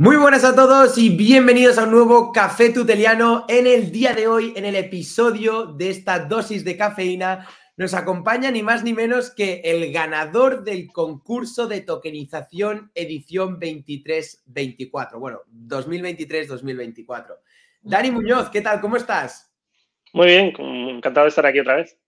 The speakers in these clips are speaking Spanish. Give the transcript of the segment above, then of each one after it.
Muy buenas a todos y bienvenidos a un nuevo Café Tuteliano. En el día de hoy, en el episodio de esta dosis de cafeína, nos acompaña ni más ni menos que el ganador del concurso de tokenización edición 23-24. Bueno, 2023-2024. Dani Muñoz, ¿qué tal? ¿Cómo estás? Muy bien, encantado de estar aquí otra vez.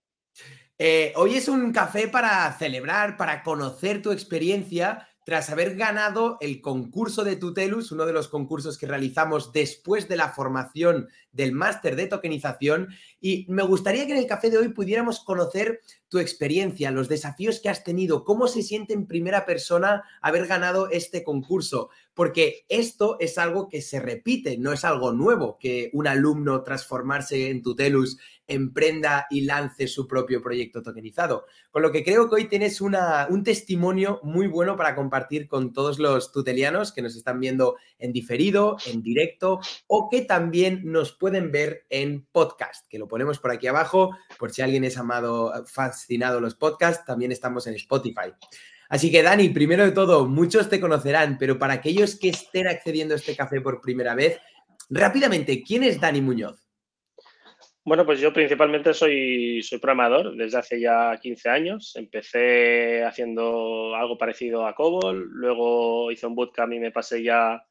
Eh, hoy es un café para celebrar, para conocer tu experiencia tras haber ganado el concurso de Tutelus, uno de los concursos que realizamos después de la formación del máster de tokenización. Y me gustaría que en el café de hoy pudiéramos conocer tu experiencia, los desafíos que has tenido, cómo se siente en primera persona haber ganado este concurso, porque esto es algo que se repite, no es algo nuevo que un alumno transformarse en Tutelus emprenda y lance su propio proyecto tokenizado. Con lo que creo que hoy tienes una, un testimonio muy bueno para compartir con todos los tutelianos que nos están viendo en diferido, en directo o que también nos pueden ver en podcast, que lo ponemos por aquí abajo por si alguien es amado, fascinado los podcasts, también estamos en Spotify. Así que Dani, primero de todo, muchos te conocerán, pero para aquellos que estén accediendo a este café por primera vez, rápidamente, ¿quién es Dani Muñoz? Bueno, pues yo principalmente soy, soy programador desde hace ya 15 años. Empecé haciendo algo parecido a COBOL, luego hice un bootcamp y me pasé ya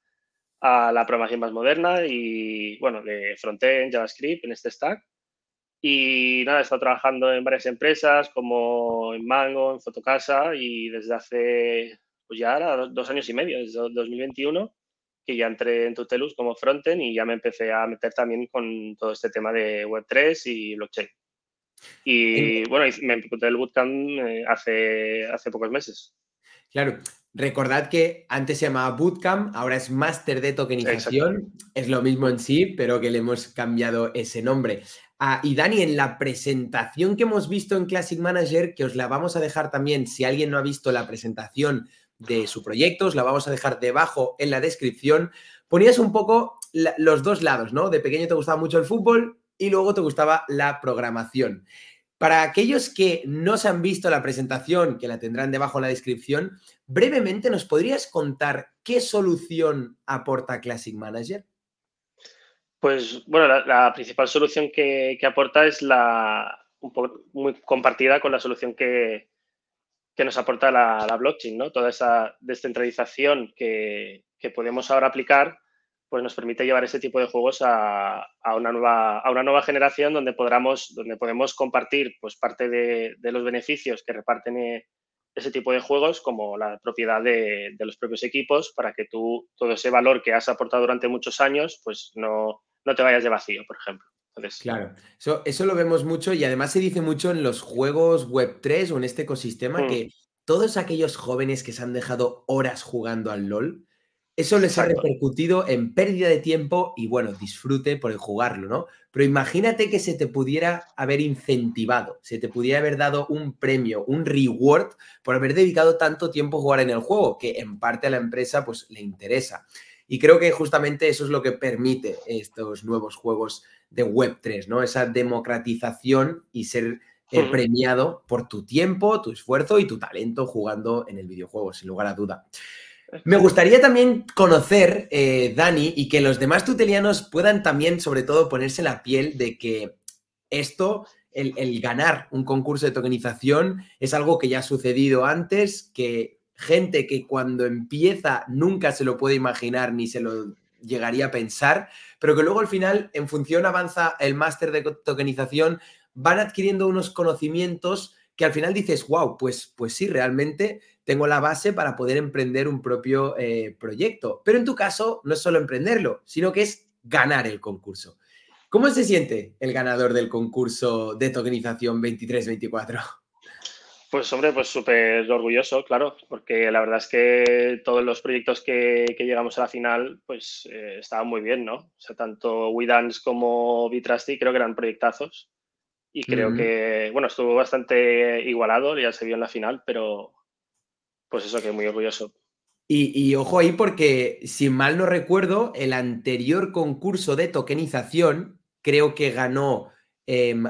a la programación más moderna y, bueno, de frontend, JavaScript en este stack. Y nada, he estado trabajando en varias empresas como en Mango, en Fotocasa y desde hace, pues ya dos años y medio, desde 2021 que ya entré en Tutelus como frontend y ya me empecé a meter también con todo este tema de Web3 y blockchain. Y bueno, me encontré el bootcamp eh, hace, hace pocos meses. Claro, recordad que antes se llamaba Bootcamp, ahora es Máster de Tokenización. Es lo mismo en sí, pero que le hemos cambiado ese nombre. Ah, y Dani, en la presentación que hemos visto en Classic Manager, que os la vamos a dejar también, si alguien no ha visto la presentación de su proyecto, os la vamos a dejar debajo en la descripción. Ponías un poco los dos lados, ¿no? De pequeño te gustaba mucho el fútbol y luego te gustaba la programación. Para aquellos que no se han visto la presentación, que la tendrán debajo en la descripción, brevemente nos podrías contar qué solución aporta Classic Manager. Pues bueno, la, principal solución que, aporta es la un poco muy compartida con la solución que, que nos aporta la, blockchain, ¿no? Toda esa descentralización que, podemos ahora aplicar, pues nos permite llevar ese tipo de juegos a, una, nueva, a una nueva generación donde, podamos, donde podemos compartir pues, parte de, los beneficios que reparten eh, ese tipo de juegos como la propiedad de, los propios equipos para que tú todo ese valor que has aportado durante muchos años pues no, no te vayas de vacío, por ejemplo. Claro, eso, eso, lo vemos mucho y además se dice mucho en los juegos Web3 o en este ecosistema mm. que todos aquellos jóvenes que se han dejado horas jugando al LOL, eso les ha repercutido en pérdida de tiempo y bueno, disfrute por el jugarlo, ¿no? Pero imagínate que se te pudiera haber incentivado, se te pudiera haber dado un premio, un reward por haber dedicado tanto tiempo a jugar en el juego, que en parte a la empresa pues le interesa. Y creo que justamente eso es lo que permite estos nuevos juegos de Web3, ¿no? Esa democratización y ser eh, premiado por tu tiempo, tu esfuerzo y tu talento jugando en el videojuego, sin lugar a duda. Me gustaría también conocer, eh, Dani, y que los demás tutelianos puedan también, sobre todo, ponerse la piel de que esto, el, el, ganar un concurso de tokenización, es algo que ya ha sucedido antes, que gente que cuando empieza nunca se lo puede imaginar ni se lo llegaría a pensar, pero que luego al final, en función avanza el máster de tokenización, van adquiriendo unos conocimientos que al final dices, wow, pues, pues sí, realmente tengo la base para poder emprender un propio eh, proyecto. Pero en tu caso, no es solo emprenderlo, sino que es ganar el concurso. ¿Cómo se siente el ganador del concurso de tokenización 23-24? Pues hombre, pues súper orgulloso, claro, porque la verdad es que todos los proyectos que, llegamos a la final, pues eh, estaban muy bien, ¿no? O sea, tanto WeDance como Bitrusty creo que eran proyectazos y creo que, bueno, estuvo bastante igualado, ya se vio en la final, pero pues eso que muy orgulloso. Y, y, ojo ahí porque, si mal no recuerdo, el anterior concurso de tokenización creo que ganó, em,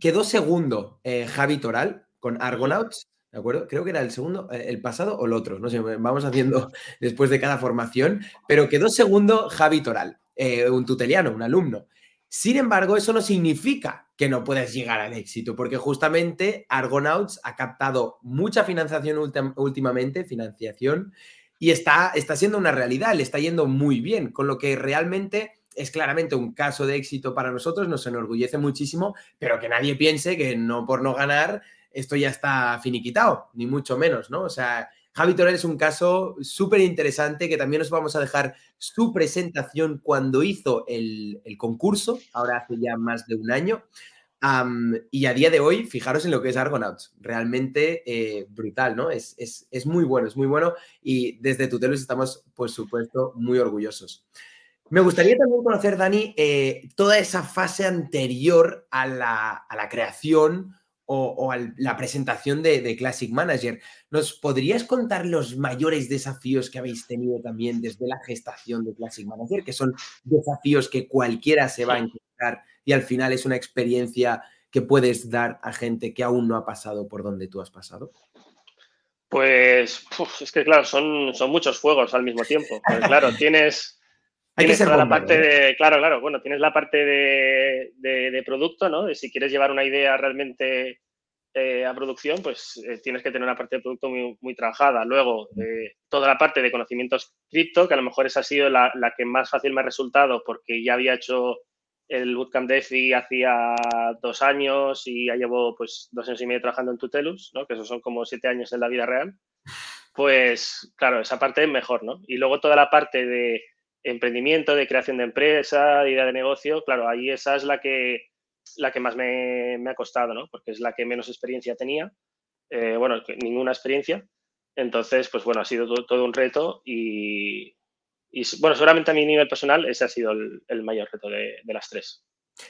quedó segundo eh, Javi Toral con Argonauts. ¿de acuerdo? Creo que era el segundo, eh, el pasado o el otro, no sé, vamos haciendo después de cada formación, pero quedó segundo Javi Toral, eh, un tuteliano, un alumno. Sin embargo, eso no significa que no puedas llegar al éxito, porque justamente Argonauts ha captado mucha financiación últimamente, financiación, y está, está siendo una realidad, le está yendo muy bien, con lo que realmente es claramente un caso de éxito para nosotros, nos enorgullece muchísimo, pero que nadie piense que no por no ganar esto ya está finiquitado, ni mucho menos, ¿no? O sea, Javi es un caso súper interesante que también os vamos a dejar su presentación cuando hizo el, concurso, ahora hace ya más de un año. y a día de hoy, fijaros en lo que es Argonauts, realmente eh, brutal, ¿no? Es, es, muy bueno, es muy bueno y desde Tutelus estamos, por supuesto, muy orgullosos. Me gustaría también conocer, Dani, eh, toda esa fase anterior a la, a la creación o, la presentación de, Classic Manager. ¿Nos podrías contar los mayores desafíos que habéis tenido también desde la gestación de Classic Manager, que son desafíos que cualquiera se va a encontrar y al final es una experiencia que puedes dar a gente que aún no ha pasado por donde tú has pasado? Pues es que claro, son, son muchos fuegos al mismo tiempo. Pues, claro, tienes, Hay que ser la parte ¿eh? de, claro, claro, bueno, tienes la parte de, de, producto, ¿no? De si quieres llevar una idea realmente eh, a producción, pues eh, tienes que tener una parte de producto muy, muy trabajada. Luego, eh, toda la parte de conocimientos cripto, que a lo mejor esa ha sido la, la, que más fácil me ha resultado porque ya había hecho el Bootcamp DeFi hacía dos años y ya llevo pues dos años y medio trabajando en Tutelus, ¿no? que esos son como siete años en la vida real. Pues claro, esa parte es mejor, ¿no? Y luego toda la parte de emprendimiento, de creación de empresa, de idea de negocio, claro, ahí esa es la que la que más me, ha costado, ¿no? Porque es la que menos experiencia tenía, eh, bueno, ninguna experiencia. Entonces, pues bueno, ha sido todo, un reto y, bueno, seguramente a mi nivel personal ese ha sido el, mayor reto de, las tres.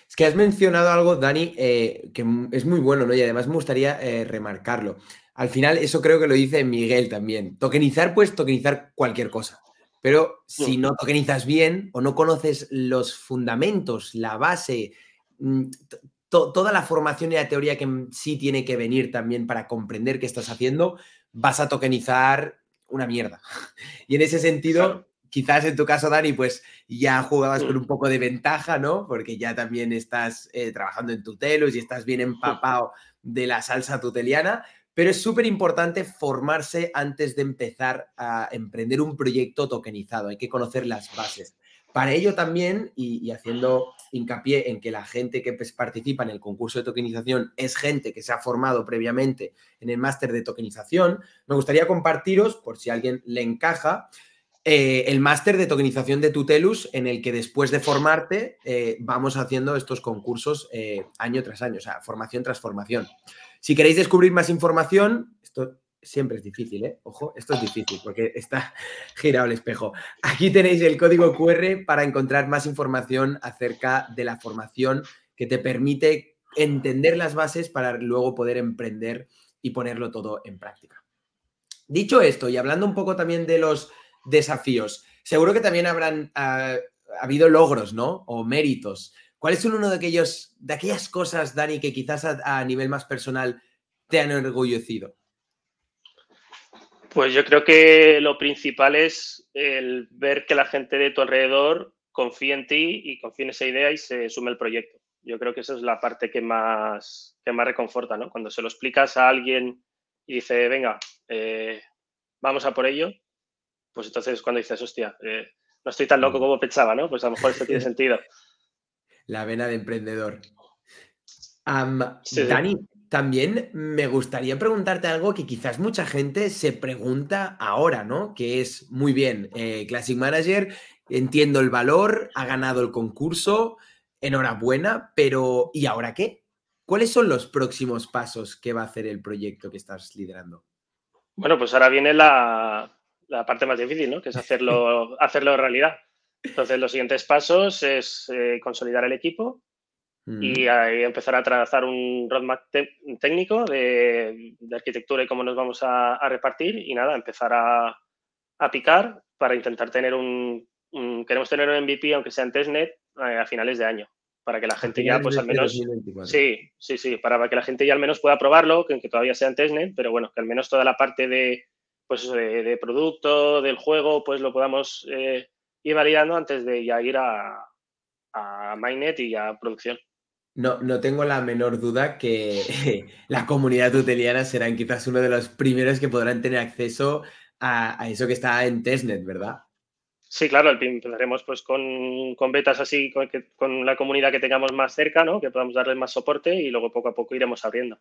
Es que has mencionado algo, Dani, eh, que es muy bueno, ¿no? Y además me gustaría eh, remarcarlo. Al final, eso creo que lo dice Miguel también. Tokenizar, pues tokenizar cualquier cosa. Pero si mm. no tokenizas bien o no conoces los fundamentos, la base, Mm, toda la formación y la teoría que sí tiene que venir también para comprender qué estás haciendo, vas a tokenizar una mierda. Y en ese sentido, quizás en tu caso, Dani, pues ya jugabas con mm. un poco de ventaja, ¿no? Porque ya también estás eh, trabajando en tutelos y estás bien empapado de la salsa tuteliana, pero es súper importante formarse antes de empezar a emprender un proyecto tokenizado. Hay que conocer las bases. Para ello también, y, haciendo hincapié en que la gente que pues, participa en el concurso de tokenización es gente que se ha formado previamente en el máster de tokenización, me gustaría compartiros, por si a alguien le encaja, eh, el máster de tokenización de Tutelus, en el que después de formarte eh, vamos haciendo estos concursos eh, año tras año, o sea, formación tras formación. Si queréis descubrir más información, esto siempre es difícil, ¿eh? Ojo, esto es difícil porque está girado el espejo. Aquí tenéis el código QR para encontrar más información acerca de la formación que te permite entender las bases para luego poder emprender y ponerlo todo en práctica. Dicho esto, y hablando un poco también de los desafíos, seguro que también habrán ah, habido logros, ¿no? O méritos. ¿Cuáles son uno de aquellos, de aquellas cosas, Dani, que quizás a nivel más personal te han enorgullecido? Pues yo creo que lo principal es el ver que la gente de tu alrededor confía en ti y confía en esa idea y se sume al proyecto. Yo creo que esa es la parte que más, que más reconforta, ¿no? Cuando se lo explicas a alguien y dice, venga, eh, vamos a por ello, pues entonces cuando dices, hostia, eh, no estoy tan loco mm. como pensaba, ¿no? Pues a lo mejor esto tiene sentido. La vena de emprendedor. Dani, también me gustaría preguntarte algo que quizás mucha gente se pregunta ahora, ¿no? Que es, muy bien, eh, Classic Manager, entiendo el valor, ha ganado el concurso, enhorabuena, pero ¿y ahora qué? ¿Cuáles son los próximos pasos que va a hacer el proyecto que estás liderando? Bueno, pues ahora viene la, parte más difícil, ¿no? Que es hacerlo, hacerlo realidad. Entonces, los siguientes pasos es eh, consolidar el equipo, y ahí empezar a trazar un roadmap técnico de, arquitectura y cómo nos vamos a, repartir y nada, empezar a, picar para intentar tener un, queremos tener un MVP aunque sea en testnet eh, a finales de año para que la gente ya, pues al menos. Sí, sí, sí, para que la gente ya al menos pueda probarlo, que, todavía sea en testnet, pero bueno, que al menos toda la parte de, pues, de, producto, del juego, pues lo podamos eh, ir validando antes de ya ir a, a Mainnet y a producción. No, no tengo la menor duda que la comunidad tuteliana serán quizás uno de los primeros que podrán tener acceso a, a eso que está en testnet, ¿verdad? Sí, claro, empezaremos pues con, betas así, con, la comunidad que tengamos más cerca, ¿no? Que podamos darles más soporte y luego poco a poco iremos abriendo.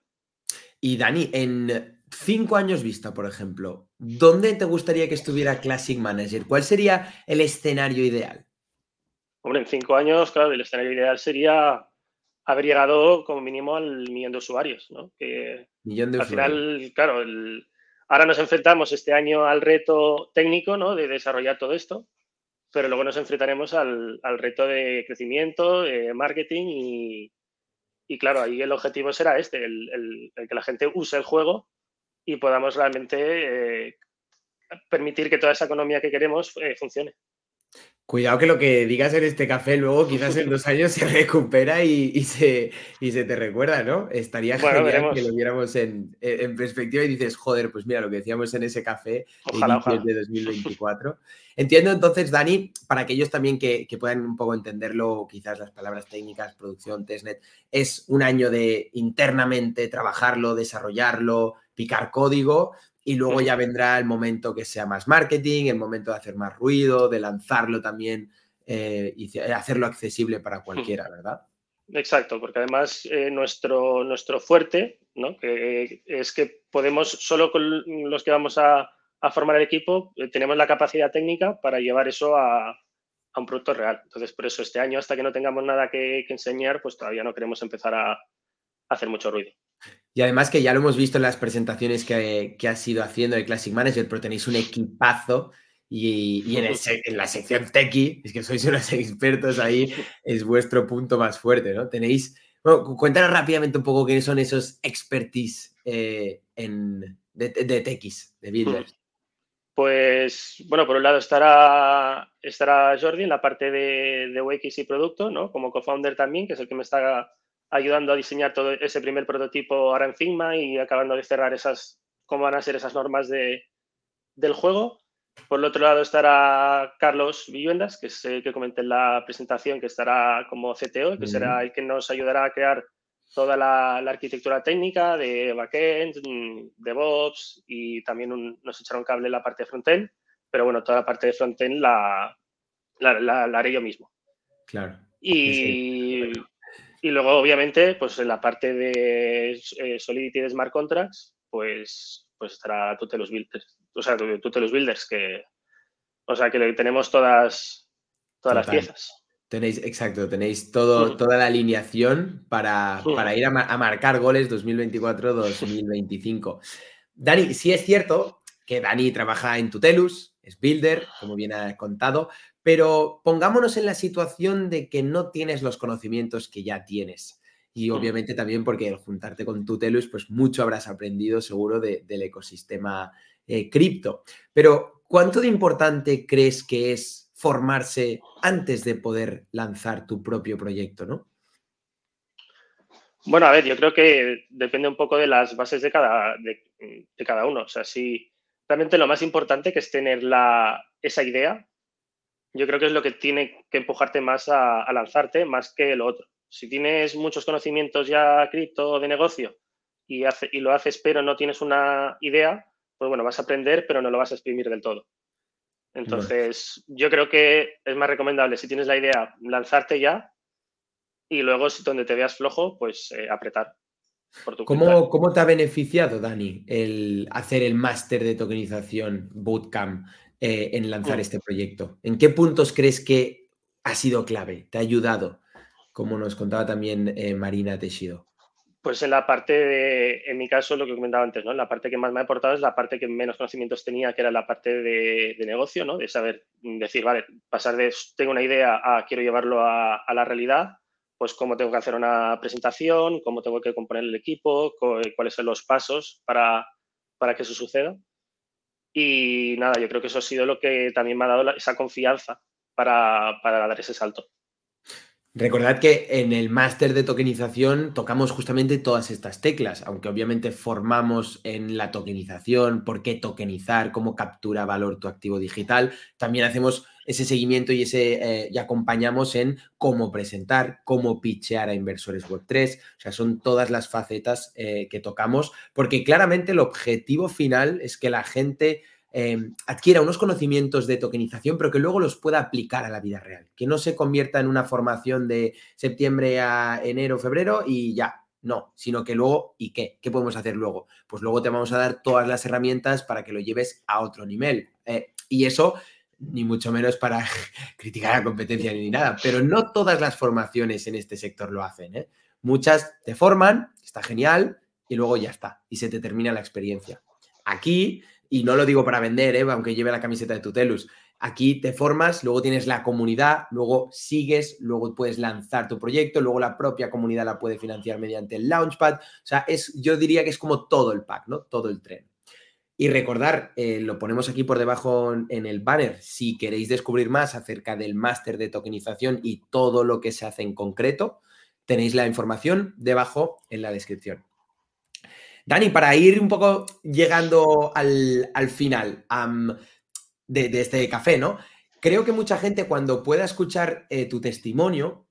Y Dani, en cinco años vista, por ejemplo, ¿dónde te gustaría que estuviera Classic Manager? ¿Cuál sería el escenario ideal? Hombre, en cinco años, claro, el escenario ideal sería haber llegado como mínimo al millón de usuarios, ¿no? Que millón de al final, claro, ahora nos enfrentamos este año al reto técnico, ¿no? De desarrollar todo esto pero luego nos enfrentaremos al, reto de crecimiento, de marketing y, claro, ahí el objetivo será este, el, que la gente use el juego y podamos realmente eh, permitir que toda esa economía que queremos eh, funcione. Cuidado que lo que digas en este café luego quizás en dos años se recupera y, se, se te recuerda, ¿no? Estaría genial que lo viéramos en, perspectiva y dices, joder, pues mira lo que decíamos en ese café ojalá, de 2024. Entiendo entonces, Dani, para aquellos también que, que, puedan un poco entenderlo, quizás las palabras técnicas, producción, testnet, es un año de internamente trabajarlo, desarrollarlo, picar código, y luego ya vendrá el momento que sea más marketing, el momento de hacer más ruido, de lanzarlo también eh, y hacerlo accesible para cualquiera, ¿verdad? Exacto, porque además eh, nuestro, nuestro fuerte, ¿no? que es que podemos, solo con los que vamos a, formar el equipo, eh, tenemos la capacidad técnica para llevar eso a, un producto real. Entonces, por eso este año, hasta que no tengamos nada que, enseñar, pues todavía no queremos empezar a hacer mucho ruido. Y además que ya lo hemos visto en las presentaciones que, que has ido haciendo de Classic Manager, pero tenéis un equipazo y, en, la sección Tequi, es que sois unos expertos ahí, es vuestro punto más fuerte, ¿no? Tenéis, bueno, cuéntanos rápidamente un poco quiénes son esos expertise eh, en, de, de Tequis, de Builders. Pues, bueno, por un lado estará, estará Jordi en la parte de, de UX y producto, ¿no? Como co-founder también, que es el que me está ayudando a diseñar todo ese primer prototipo ahora en Figma y acabando de cerrar esas, cómo van a ser esas normas de, del juego. Por el otro lado estará Carlos Villuendas, que es el que comenté en la presentación, que estará como CTO, que será el que nos ayudará a crear toda la, arquitectura técnica de backend, DevOps y también nos echará un cable en la parte de frontend, pero bueno, toda la parte de frontend la, la, haré yo mismo. Claro. Y, y luego, obviamente, pues en la parte de eh, Solidity de Smart Contracts, pues, pues estará Tutelus Builders. O sea, Tutelus Builders, que. O sea, que tenemos todas, todas las piezas. Tenéis, exacto, tenéis todo, toda la alineación para, para ir a, a, marcar goles 2024-2025. Dani, sí es cierto que Dani trabaja en Tutelus, es builder, como bien ha contado, pero pongámonos en la situación de que no tienes los conocimientos que ya tienes. Y obviamente también porque al juntarte con Tutelus, pues mucho habrás aprendido seguro del ecosistema eh, cripto. Pero, ¿cuánto de importante crees que es formarse antes de poder lanzar tu propio proyecto, no? Bueno, a ver, yo creo que depende un poco de las bases de cada, de, cada uno. O sea, si realmente lo más importante que es tener la, esa idea yo creo que es lo que tiene que empujarte más a, lanzarte, más que lo otro. Si tienes muchos conocimientos ya cripto de negocio y, y lo haces pero no tienes una idea, pues bueno, vas a aprender pero no lo vas a exprimir del todo. Entonces, yo creo que es más recomendable, si tienes la idea, lanzarte ya y luego, si donde te veas flojo, pues eh, apretar. Por tu ¿Cómo, ¿Cómo, te ha beneficiado, Dani, el hacer el máster de tokenización Bootcamp? Eh, en lanzar este proyecto? ¿En qué puntos crees que ha sido clave? ¿Te ha ayudado? Como nos contaba también eh, Marina Tejido. Pues en la parte de, en mi caso, lo que comentaba antes, ¿no? La parte que más me ha aportado es la parte que menos conocimientos tenía, que era la parte de, negocio, ¿no? De saber decir, vale, pasar de tengo una idea a quiero llevarlo a, la realidad, pues cómo tengo que hacer una presentación, cómo tengo que componer el equipo, cuáles son los pasos para, para que eso suceda. Y nada, yo creo que eso ha sido lo que también me ha dado esa confianza para, dar ese salto. Recordad que en el máster de tokenización tocamos justamente todas estas teclas, aunque obviamente formamos en la tokenización, por qué tokenizar, cómo captura valor tu activo digital, también hacemos ese seguimiento y ese eh, y acompañamos en cómo presentar, cómo pitchear a inversores Web3, o sea, son todas las facetas eh, que tocamos, porque claramente el objetivo final es que la gente Em, adquiera unos conocimientos de tokenización, pero que luego los pueda aplicar a la vida real. Que no se convierta en una formación de septiembre a enero, febrero y ya. No, sino que luego, ¿y qué? ¿Qué podemos hacer luego? Pues luego te vamos a dar todas las herramientas para que lo lleves a otro nivel. Eh, y eso, ni mucho menos para criticar la competencia ni nada, pero no todas las formaciones en este sector lo hacen. ¿eh? Muchas te forman, está genial, y luego ya está, y se te termina la experiencia. Aquí y no lo digo para vender, ¿eh? aunque lleve la camiseta de Tutelus. Aquí te formas, luego tienes la comunidad, luego sigues, luego puedes lanzar tu proyecto, luego la propia comunidad la puede financiar mediante el Launchpad. O sea, es, yo diría que es como todo el pack, ¿no? Todo el tren. Y recordar, eh, lo ponemos aquí por debajo en el banner, si queréis descubrir más acerca del máster de tokenización y todo lo que se hace en concreto, tenéis la información debajo en la descripción. Dani, para ir un poco llegando al, final de, este café, ¿no? Creo que mucha gente cuando pueda escuchar eh, tu testimonio,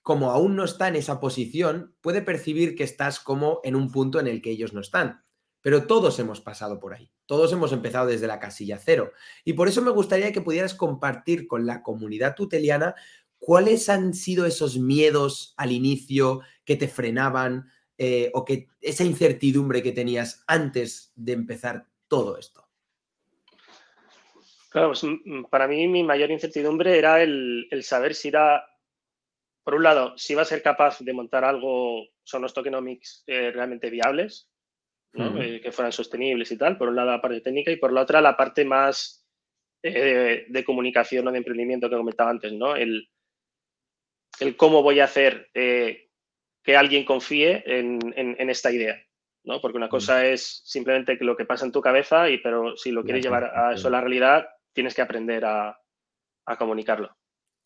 como aún no está en esa posición, puede percibir que estás como en un punto en el que ellos no están. Pero todos hemos pasado por ahí, todos hemos empezado desde la casilla cero. Y por eso me gustaría que pudieras compartir con la comunidad tuteliana cuáles han sido esos miedos al inicio que te frenaban, eh, o que esa incertidumbre que tenías antes de empezar todo esto? Claro, pues, mm, mm, para mí mi mayor incertidumbre era el, saber si era, por un lado, si iba a ser capaz de montar algo, son los tokenomics eh, realmente viables, eh, que fueran sostenibles y tal, por un lado la parte técnica y por la otra la parte más de comunicación o de emprendimiento que comentaba antes, ¿no? El, el cómo voy a hacer que alguien confíe en, esta idea. ¿no? Porque una mm. cosa es simplemente lo que pasa en tu cabeza, y, pero si lo quieres llevar a eso a la realidad, tienes que aprender a, comunicarlo.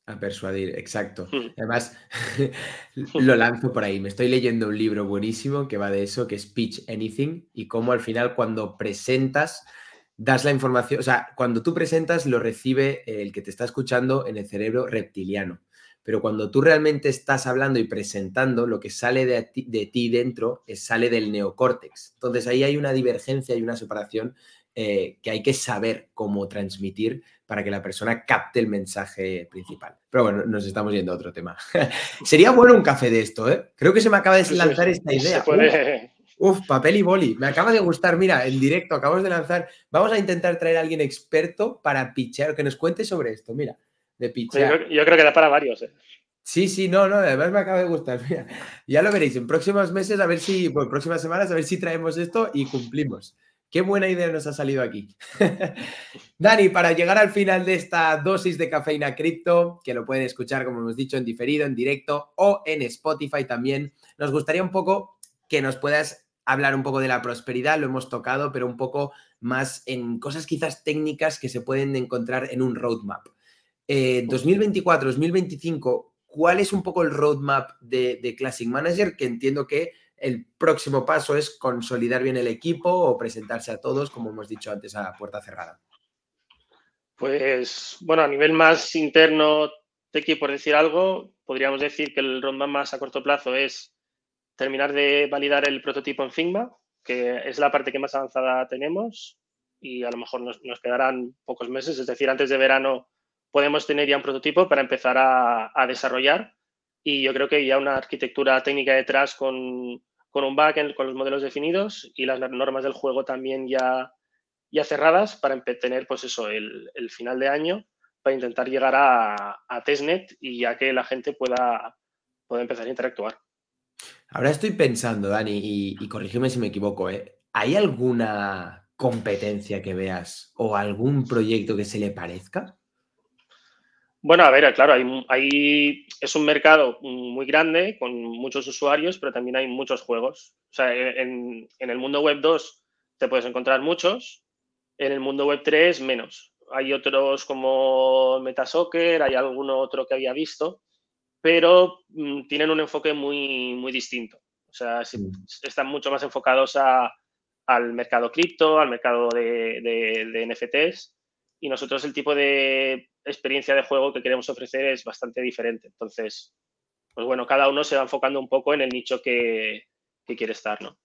A persuadir, exacto. Mm. Además, lo lanzo por ahí. Me estoy leyendo un libro buenísimo que va de eso, que es Pitch Anything, y cómo al final cuando presentas, das la información, o sea, cuando tú presentas, lo recibe el que te está escuchando en el cerebro reptiliano pero cuando tú realmente estás hablando y presentando, lo que sale de ti, dentro es, sale del neocórtex. Entonces ahí hay una divergencia y una separación eh, que hay que saber cómo transmitir para que la persona capte el mensaje principal. Pero bueno, nos estamos yendo a otro tema. Sería bueno un café de esto, ¿eh? Creo que se me acaba de lanzar esta idea. Uf, papel y boli. Me acaba de gustar. Mira, en directo acabamos de lanzar. Vamos a intentar traer a alguien experto para pitchear, que nos cuente sobre esto. Mira de pizza. Yo, creo que da para varios. ¿eh? Sí, sí, no, no, además me acaba de gustar. ya lo veréis en próximos meses, a ver si, por próximas semanas, a ver si traemos esto y cumplimos. Qué buena idea nos ha salido aquí. Dani, para llegar al final de esta dosis de cafeína cripto, que lo pueden escuchar, como hemos dicho, en diferido, en directo o en Spotify también, nos gustaría un poco que nos puedas hablar un poco de la prosperidad, lo hemos tocado, pero un poco más en cosas quizás técnicas que se pueden encontrar en un roadmap. 2024, eh, 2025, ¿cuál es un poco el roadmap de, Classic Manager? Que entiendo que el próximo paso es consolidar bien el equipo o presentarse a todos, como hemos dicho antes, a puerta cerrada. Pues bueno, a nivel más interno, de por decir algo, podríamos decir que el roadmap más a corto plazo es terminar de validar el prototipo en Figma, que es la parte que más avanzada tenemos y a lo mejor nos, nos quedarán pocos meses, es decir, antes de verano podemos tener ya un prototipo para empezar a, desarrollar y yo creo que ya una arquitectura técnica detrás con, un backend, con los modelos definidos y las normas del juego también ya, ya cerradas para tener pues eso, el, final de año para intentar llegar a, testnet y ya que la gente pueda, pueda empezar a interactuar. Ahora estoy pensando, Dani, y, y corrígeme si me equivoco, ¿eh? ¿hay alguna competencia que veas o algún proyecto que se le parezca? Bueno, a ver, claro, hay, es un mercado muy grande con muchos usuarios, pero también hay muchos juegos. O sea, en, el mundo web 2 te puedes encontrar muchos, en el mundo web 3 menos. Hay otros como Metasoccer, hay alguno otro que había visto, pero mm, tienen un enfoque muy, muy distinto. O sea, mm. están mucho más enfocados al mercado cripto, al mercado de, de, NFTs, y nosotros el tipo de experiencia de juego que queremos ofrecer es bastante diferente. Entonces, pues bueno, cada uno se va enfocando un poco en el nicho que, que quiere estar, ¿no?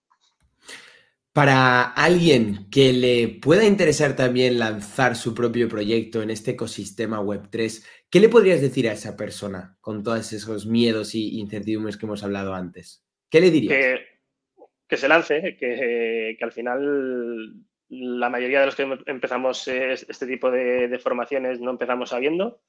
Para alguien que le pueda interesar también lanzar su propio proyecto en este ecosistema Web3, ¿qué le podrías decir a esa persona con todos esos miedos y incertidumbres que hemos hablado antes? ¿Qué le dirías? Que, se lance, que, al final la mayoría de los que empezamos este tipo de, de formaciones no empezamos sabiendo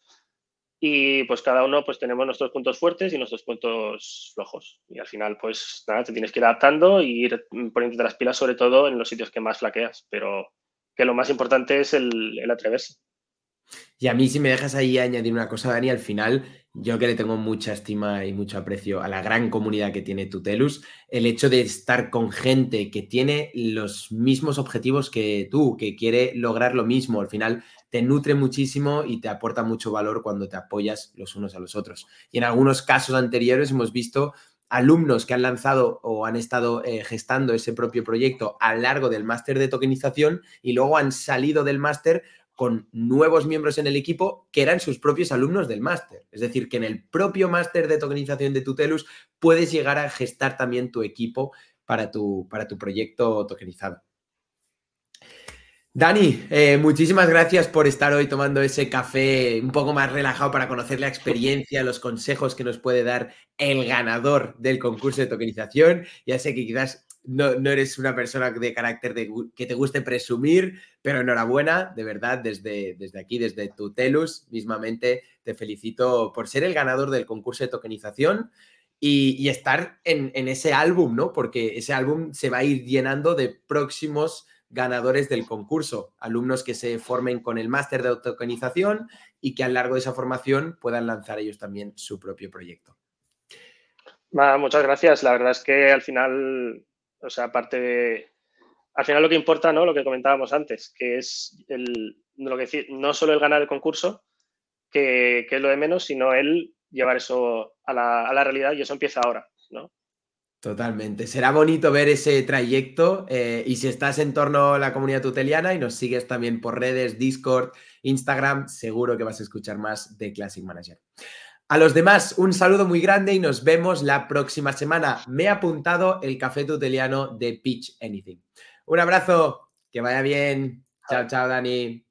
y pues cada uno pues tenemos nuestros puntos fuertes y nuestros puntos flojos. Y al final pues nada, te tienes que ir adaptando y ir poniéndote las pilas sobre todo en los sitios que más flaqueas, pero que lo más importante es el, el atreverse. Y a mí si me dejas ahí añadir una cosa, Dani, al final yo que le tengo mucha estima y mucho aprecio a la gran comunidad que tiene Tutelus, el hecho de estar con gente que tiene los mismos objetivos que tú, que quiere lograr lo mismo, al final te nutre muchísimo y te aporta mucho valor cuando te apoyas los unos a los otros. Y en algunos casos anteriores hemos visto alumnos que han lanzado o han estado eh, gestando ese propio proyecto a lo largo del máster de tokenización y luego han salido del máster con nuevos miembros en el equipo que eran sus propios alumnos del máster. Es decir, que en el propio máster de tokenización de Tutelus puedes llegar a gestar también tu equipo para tu, para tu proyecto tokenizado. Dani, eh, muchísimas gracias por estar hoy tomando ese café un poco más relajado para conocer la experiencia, los consejos que nos puede dar el ganador del concurso de tokenización. Ya sé que quizás no, eres una persona de carácter de, que te guste presumir, pero enhorabuena, de verdad, desde, desde aquí, desde Tutelus, mismamente te felicito por ser el ganador del concurso de tokenización. Y, estar en, en ese álbum, ¿no? Porque ese álbum se va a ir llenando de próximos ganadores del concurso, alumnos que se formen con el máster de tokenización y que a lo largo de esa formación puedan lanzar ellos también su propio proyecto. muchas gracias. La verdad es que al final, o sea, aparte de, al final lo que importa, ¿no? Lo que comentábamos antes, que es el, lo que no solo el ganar el concurso, que, es lo de menos, sino el llevar eso a la, a la realidad y eso empieza ahora, ¿no? Totalmente. Será bonito ver ese trayecto eh, y si estás en torno a la comunidad tuteliana y nos sigues también por redes, Discord, Instagram, seguro que vas a escuchar más de Classic Manager. A los demás, un saludo muy grande y nos vemos la próxima semana. Me he apuntado el café tuteliano de Pitch Anything. Un abrazo, que vaya bien. Chao, chao, Dani.